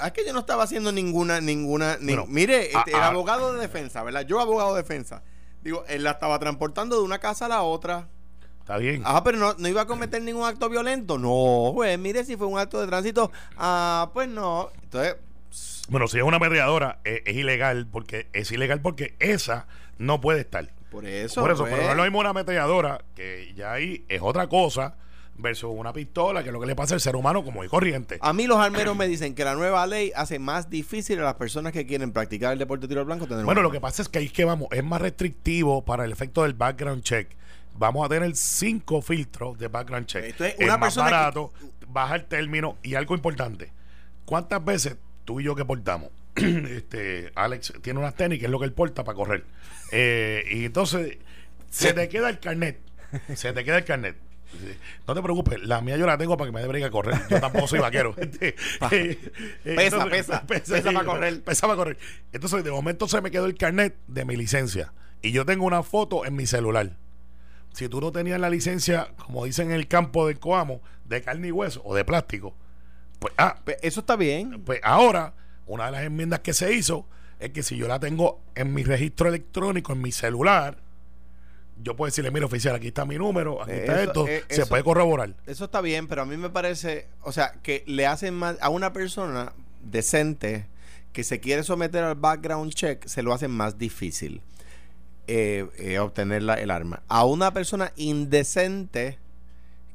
B: es que yo no estaba haciendo ninguna, ninguna. mire, este, el abogado de defensa, ¿verdad? Yo, abogado de defensa. Digo, él la estaba transportando de una casa a la otra.
C: Está bien.
B: Ah, pero no, no iba a cometer ningún acto violento. No, pues mire si fue un acto de tránsito. Ah, pues no. Entonces.
C: Bueno, si es una mediadora, es, ilegal porque es ilegal porque esa no puede estar.
B: Por eso.
C: Por eso, pero no es lo mismo una ametralladora, que ya ahí es otra cosa versus una pistola, que es lo que le pasa al ser humano como es corriente.
B: A mí los armeros me dicen que la nueva ley hace más difícil a las personas que quieren practicar el deporte de tiro al blanco tener
C: Bueno, lo que pasa es que ahí es que vamos, es más restrictivo para el efecto del background check. Vamos a tener cinco filtros de background check.
B: Esto es, una más barato,
C: baja el término y algo importante. ¿Cuántas veces tú y yo que portamos? este Alex tiene unas tenis que es lo que él porta para correr. Eh, y entonces se te queda el carnet. Se te queda el carnet no te preocupes, la mía yo la tengo para que me dé a correr. Yo tampoco soy vaquero.
B: Este, eh, eh, pesa, pesa, pesa, para correr.
C: Pesa para correr. Entonces, de momento se me quedó el carnet de mi licencia. Y yo tengo una foto en mi celular. Si tú no tenías la licencia, como dicen en el campo del Coamo, de carne y hueso o de plástico, pues ah,
B: pues, eso está bien.
C: Pues ahora, una de las enmiendas que se hizo es que si yo la tengo en mi registro electrónico, en mi celular, yo puedo decirle, mira, oficial, aquí está mi número, aquí está esto, eh, se puede corroborar.
B: Eso está bien, pero a mí me parece, o sea, que le hacen más a una persona decente que se quiere someter al background check, se lo hacen más difícil eh, eh, obtener el arma. A una persona indecente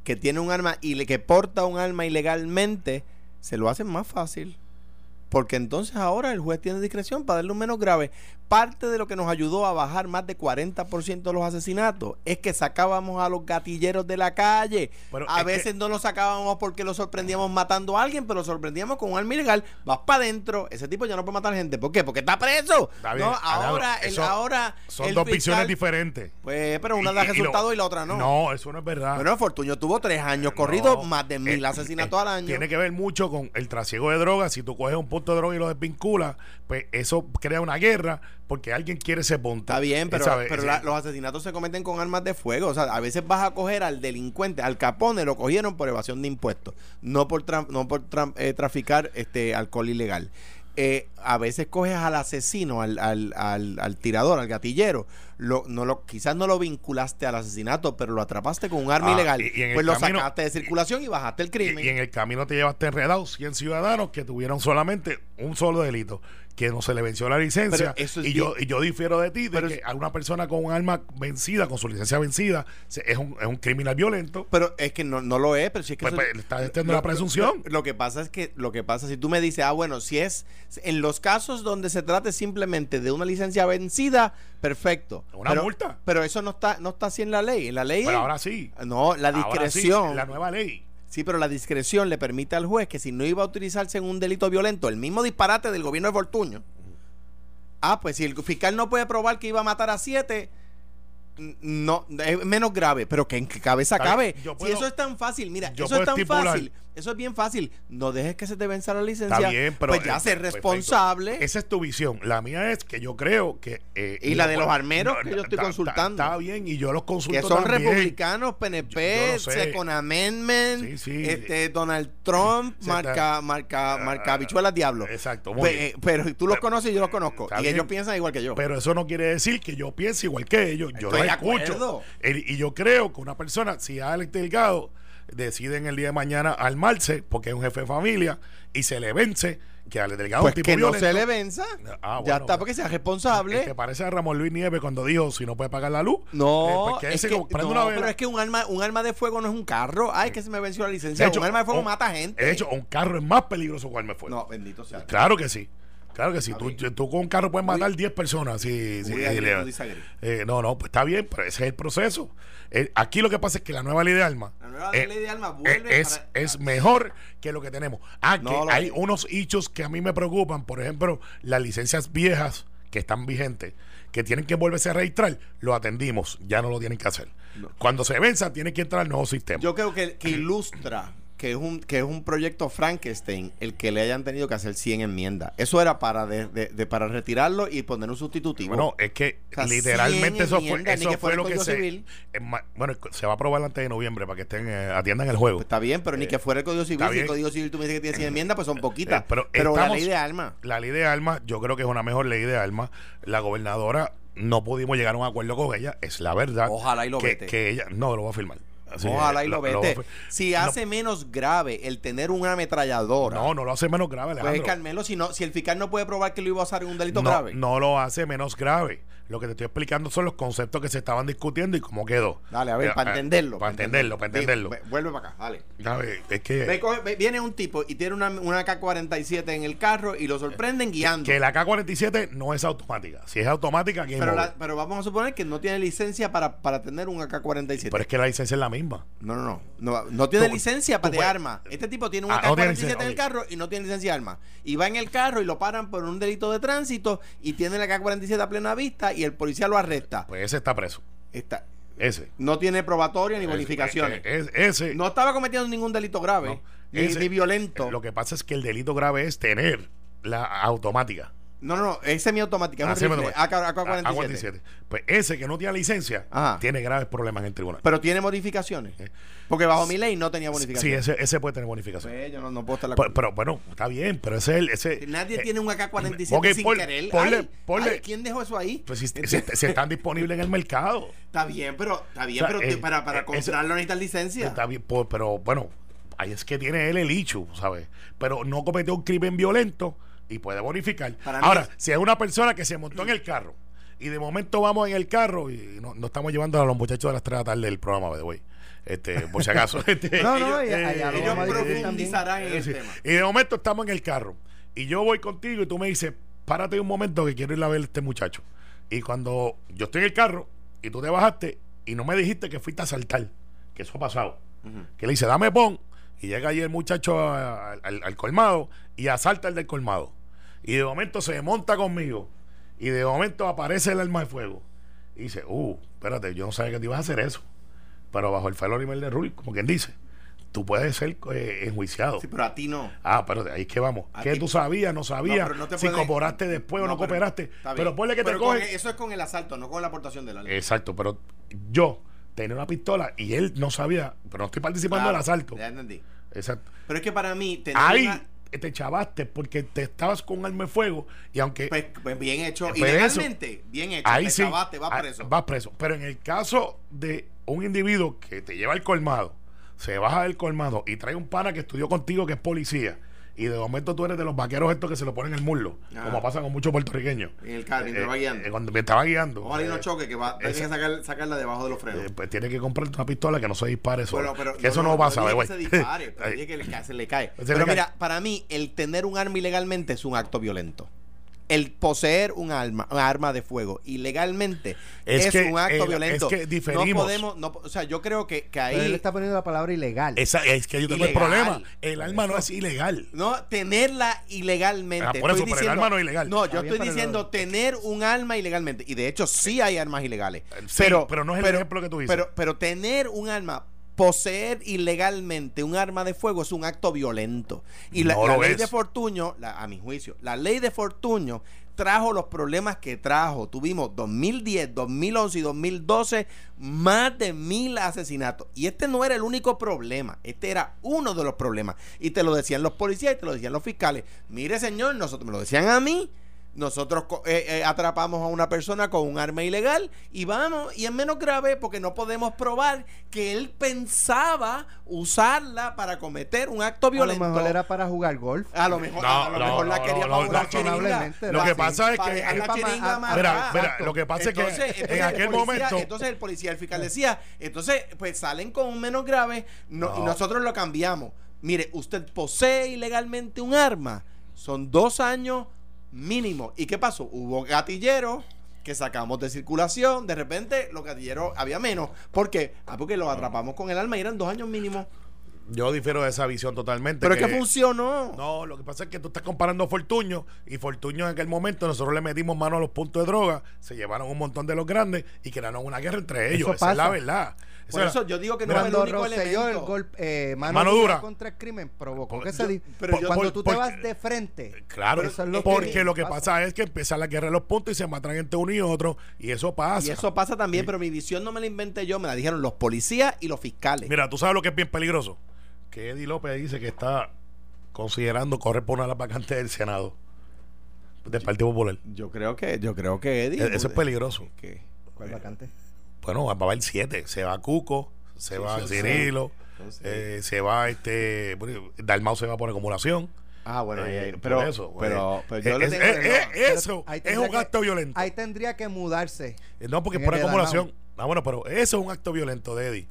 B: que tiene un arma y que porta un arma ilegalmente, se lo hacen más fácil. Porque entonces ahora el juez tiene discreción para darle un menos grave parte de lo que nos ayudó a bajar más de 40% de los asesinatos es que sacábamos a los gatilleros de la calle. a veces no los sacábamos porque los sorprendíamos matando a alguien, pero los sorprendíamos con un arma ilegal. Vas para adentro, ese tipo ya no puede matar gente. ¿Por qué? Porque está preso. no, ahora, el, ahora
C: son dos visiones diferentes.
B: Pues, pero una da resultado y, la otra no.
C: No, eso no es verdad.
B: Bueno, Fortuño tuvo tres años corridos, más de mil eh, asesinatos
C: eh,
B: al año.
C: Tiene que ver mucho con el trasiego de drogas. Si tú coges un punto de droga y lo desvinculas, pues eso crea una guerra porque alguien quiere ese punto.
B: Está bien, pero, pero los asesinatos se cometen con armas de fuego. O sea, a veces vas a coger al delincuente, al capone, lo cogieron por evasión de impuestos, no por, no por eh, traficar este alcohol ilegal. Eh, a veces coges al asesino, al, al, al, tirador, al gatillero, lo, no lo, quizás no lo vinculaste al asesinato, pero lo atrapaste con un arma ah, ilegal. pues lo sacaste de circulación y, bajaste el crimen.
C: Y, en el camino te llevaste enredado 100 ciudadanos que tuvieron solamente un solo delito que no se le venció la licencia. y, yo, y yo difiero de ti, de que a una persona con un arma vencida, con su licencia vencida, es un, es un criminal violento.
B: Pero es que no, no lo es, pero si es que...
C: Pues, pues, está teniendo la presunción.
B: Lo, que pasa es que, lo que pasa, si tú me dices, ah, bueno, si es en los casos donde se trate simplemente de una licencia vencida, perfecto.
C: Una multa.
B: Pero eso no está, no está así en la ley. En la ley...
C: Pero ahora sí.
B: No, la discreción...
C: la nueva ley.
B: Sí, pero la discreción le permite al juez que si no iba a utilizarse en un delito violento, el mismo disparate del gobierno de Fortuño, ah, pues si el fiscal no puede probar que iba a matar a siete, no, es menos grave, pero que en qué cabeza cabe. si eso es tan fácil, mira, eso es tan fácil, eso es bien fácil. No dejes que se te venza la licencia. bien, pero pues ya ser responsable.
C: Esa es tu visión. La mía es que yo creo que.
B: Eh, y la de los armeros que yo estoy consultando.
C: Está bien, y yo los consulto.
B: Que son republicanos, PNP, Second Amendment, este, Donald Trump, marca, marca, marca habichuelas diablo.
C: Exacto.
B: pero tú los conoces y yo los conozco. y ellos piensan igual que yo.
C: Pero eso no quiere decir que yo piense igual que ellos. Yo los escucho. y yo creo que una persona, si Alex Delgado deciden el día de mañana armarse porque es un jefe de familia y se le vence que al delegado
B: pues que no se le venza. Ah, ya está porque sea responsable.
C: Es que parece a Ramón Luis Nieves cuando dijo si no puede pagar la luz
B: no, eh, pues es que, no pero es que un arma un arma de fuego no es un carro. Ay que se me venció la licencia. un arma de fuego mata gente.
C: de hecho un carro es más peligroso que un arma de fuego.
B: No bendito sea
C: claro que sí Claro que sí, tú, tú, con un carro puedes matar 10 personas. Sí, sí, eh, no, no, pues está bien, pero ese es el proceso. Eh, aquí lo que pasa es que la nueva ley de armas
B: eh,
C: es, es mejor que lo que tenemos. Ah, que hay unos hechos que a mí me preocupan. Por ejemplo, las licencias viejas que están vigentes, que tienen que volverse a registrar, lo atendimos. Ya no lo tienen que hacer. Cuando se venza, tiene que entrar al nuevo sistema.
B: Yo creo que, que ilustra que es un que es un proyecto Frankenstein el que le hayan tenido que hacer 100 enmiendas. Eso era para de, de, para retirarlo y poner un sustitutivo.
C: Bueno, es que literalmente eso fue eso fue lo que se bueno, se va a aprobar antes de noviembre para que estén eh, atiendan el juego. Pues
B: está bien, pero ni que fuera el Código Civil, si el Código Civil tú me dices que tiene 100 enmiendas, pues son poquitas. Eh, pero, la ley de armas.
C: La ley de armas, yo creo que es una mejor ley de armas. La gobernadora no pudimos llegar a un acuerdo con ella, es la verdad.
B: Ojalá y lo
C: que,
B: vete.
C: que ella no lo va a firmar.
B: Ojalá y lo, vete. si hace menos grave el tener una ametralladora.
C: No, no lo hace menos grave,
B: Pues Carmelo, si, no, si el fiscal no puede probar que lo iba a usar en un delito grave.
C: No lo hace menos grave. Lo que te estoy explicando son los conceptos que se estaban discutiendo y cómo quedó.
B: Dale, a ver, para entenderlo.
C: Para entenderlo, para entenderlo.
B: vuelve para acá, dale.
C: Dale, es que.
B: viene un tipo y tiene una, una K-47 en el carro y lo sorprenden guiando.
C: Que la K-47 no es automática. Si es automática, ¿quién
B: pero, pero vamos a suponer que no tiene licencia para, para tener un AK-47.
C: Pero es que la licencia es la misma.
B: No, no, no. No, tiene licencia para de arma. Este tipo tiene un ah, AK-47 en el carro y no tiene licencia de arma. Y va en el carro y lo paran por un delito de tránsito y tiene la AK-47 a plena vista y el policía lo arresta
C: pues ese está preso.
B: Está.
C: Ese.
B: No tiene probatoria ni bonificaciones.
C: ese.
B: No estaba cometiendo ningún delito grave. ni, violento.
C: Lo que pasa es que el delito grave es tener la automática.
B: No, no, no, es semiautomática. Es AK-47.
C: Pues ese que no tiene licencia tiene graves problemas en el tribunal.
B: Pero tiene modificaciones. Eh. Porque bajo mi ley no tenía bonificaciones.
C: Sí, ese, ese puede tener bonificaciones.
B: Pues yo no, no puedo estar la
C: pero, pero, bueno, está bien, pero ese es el.
B: Nadie eh, tiene un AK-47 sin querer. Ponle, ponle, ¿Quién dejó eso ahí?
C: Pues si, si, están disponibles en el mercado.
B: Está bien, pero, está bien, pero eh, para, para comprarlo necesitas licencia.
C: Está bien, pero bueno, ahí es que tiene él el hecho, ¿sabes? Pero no cometió un crimen violento y puede bonificar. Ahora, si es una persona que se montó en el carro y de momento vamos en el carro y no, estamos llevando a los muchachos de las 3 de la tarde del programa, by the way. Este, por si acaso. Este,
B: no, no, ellos profundizarán en el tema.
C: Y de momento estamos en el carro y yo voy contigo y tú me dices, párate un momento que quiero ir a ver a este muchacho. Y cuando yo estoy en el carro y tú te bajaste y no me dijiste que fuiste a saltar, que eso ha pasado, que le dice, dame pon y llega ahí el muchacho al, colmado y asalta el del colmado. Y de momento se monta conmigo. Y de momento aparece el arma de fuego. Y dice, uh, espérate, yo no sabía que te ibas a hacer eso. Pero bajo el felonimer de Rule, como quien dice, tú puedes ser eh, enjuiciado.
B: Sí, pero a ti no.
C: Ah, pero ahí es que vamos. ¿Qué tú sabías, no sabías? si cooperaste después o no cooperaste. Pero, ponle que te coge.
B: Eso es con el asalto, no con la aportación de la ley.
C: Exacto, pero yo tenía una pistola y él no sabía, pero no estoy participando del asalto.
B: Ya entendí.
C: Exacto.
B: Pero es que para mí.
C: Ahí te chavaste porque te estabas con arma de fuego y aunque.
B: Pues, pues bien hecho. y legalmente, bien hecho.
C: Ahí te sí. Chavaste, vas preso. Vas preso. Pero en el caso de un individuo que te lleva al colmado se baja del colmado y trae un pana que estudió contigo que es policía y de momento tú eres de los vaqueros estos que se lo ponen en el muslo, como pasa con muchos puertorriqueños.
B: En el carro, mientras va guiando.
C: Eh, cuando me estaba guiando.
B: Ojalá y no choque, que va, tienes que sacar, sacarla debajo de los frenos.
C: Eh, pues tiene que comprarte una pistola que no se dispare solo. Pero, que eso no, pasa,
B: güey. Que se dispare, pero que le, se le cae. pero mira, para mí, el tener un arma ilegalmente es un acto violento el poseer un arma, un arma de fuego ilegalmente es, un acto eh, violento.
C: Es que diferimos.
B: No podemos, no, o sea, yo creo que, que ahí.
A: él está poniendo la palabra ilegal.
C: Esa, es que yo tengo el problema. El arma no es ilegal.
B: No, tenerla ilegalmente. Ah,
C: por eso, pero el arma no es ilegal.
B: No, yo estoy diciendo tener un arma ilegalmente. Y de hecho, sí hay armas ilegales.
C: pero, pero no es el ejemplo que tú dices.
B: Pero, pero tener un arma poseer ilegalmente un arma de fuego es un acto violento. Y la, ley de Fortuño, a mi juicio, la ley de Fortuño trajo los problemas que trajo. Tuvimos 2010, 2011 y 2012 más de mil asesinatos. Y este no era el único problema, este era uno de los problemas. Y te lo decían los policías y te lo decían los fiscales. Mire señor, nosotros me lo decían a mí nosotros eh, eh, atrapamos a una persona con un arma ilegal y vamos, y es menos grave porque no podemos probar que él pensaba usarla para cometer un acto violento.
A: A lo mejor era para jugar golf.
B: A lo mejor, a lo mejor la quería para jugar chiringa.
C: Lo que pasa es que. Mira, lo que pasa es que en aquel momento.
B: Entonces el policía, el fiscal decía, entonces, pues salen con un menos grave y nosotros lo cambiamos. Mire, usted posee ilegalmente un arma. Son dos años mínimo. ¿Y qué pasó? Hubo gatilleros que sacamos de circulación, de repente los gatilleros había menos. ¿Por qué? Ah, porque los atrapamos con el arma y eran dos años mínimo.
C: Yo difiero de esa visión totalmente.
B: Pero es que funcionó.
C: No, lo que pasa es que tú estás comparando Fortuño y Fortuño en aquel momento nosotros le metimos mano a los puntos de droga, se llevaron un montón de los grandes y crearon una guerra entre ellos. Esa es la verdad.
B: Por eso yo digo que no es el único elemento.
A: el golpe, eh, mano, dura, contra el crimen provocó que se pero cuando tú te vas de frente.
C: Claro, porque lo que pasa. es que empieza la guerra de los puntos y se matan entre uno y otro y eso pasa.
B: Y eso pasa también, pero mi visión no me la inventé yo, me la dijeron los policías y los fiscales.
C: Mira, tú sabes lo que es bien peligroso, que Eddie López dice que está considerando correr por una de las vacantes del Senado del Partido Popular.
B: Yo creo que yo creo que Eddie
C: e-, eso es peligroso.
A: ¿Cuál vacante?
C: Bueno, va a haber siete. Se va Cuco, se va Cirilo, eh, se va este. Dalmau se va por acumulación.
B: Ah, bueno, eh, pero, eso, pero,
C: pero, yo le eso es un acto violento.
A: Ahí tendría que mudarse.
C: Eh, no, porque por acumulación. Ah, bueno, pero eso es un acto violento de Eddie.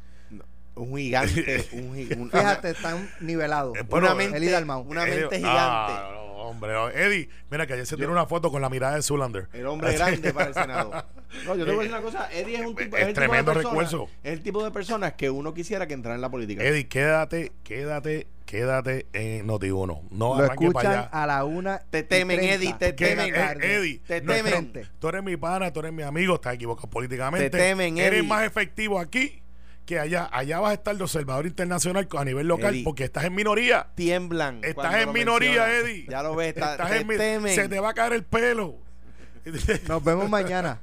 B: Un gigante.
A: un, Fíjate, están nivelados.
B: una mente, una mente gigante. Ah,
C: hombre. Eddie, mira que ayer se tiene una foto con la mirada de Zulander.
B: El hombre grande para el Senado. No, yo te voy a decir una cosa. Eddie es un tipo. Es,
C: tremendo
B: de
C: recuerdo.
B: Es el tipo de personas que uno quisiera que entrara en la política.
C: Eddie, quédate, quédate, quédate en Noti1. No
A: Lo escuchan a la una.
B: Te temen, Eddie, te temen.
C: Eddie,
B: te temen.
C: tú eres mi pana, tú eres mi amigo, estás equivocado políticamente. Te temen, Eddie. Eres más efectivo aquí que allá, allá vas a estar de observador internacional a nivel local porque estás en minoría.
B: Tiemblan.
C: Estás en minoría, Eddie.
B: Ya lo ves, estás te
C: Se te va a caer el pelo.
A: Nos vemos mañana.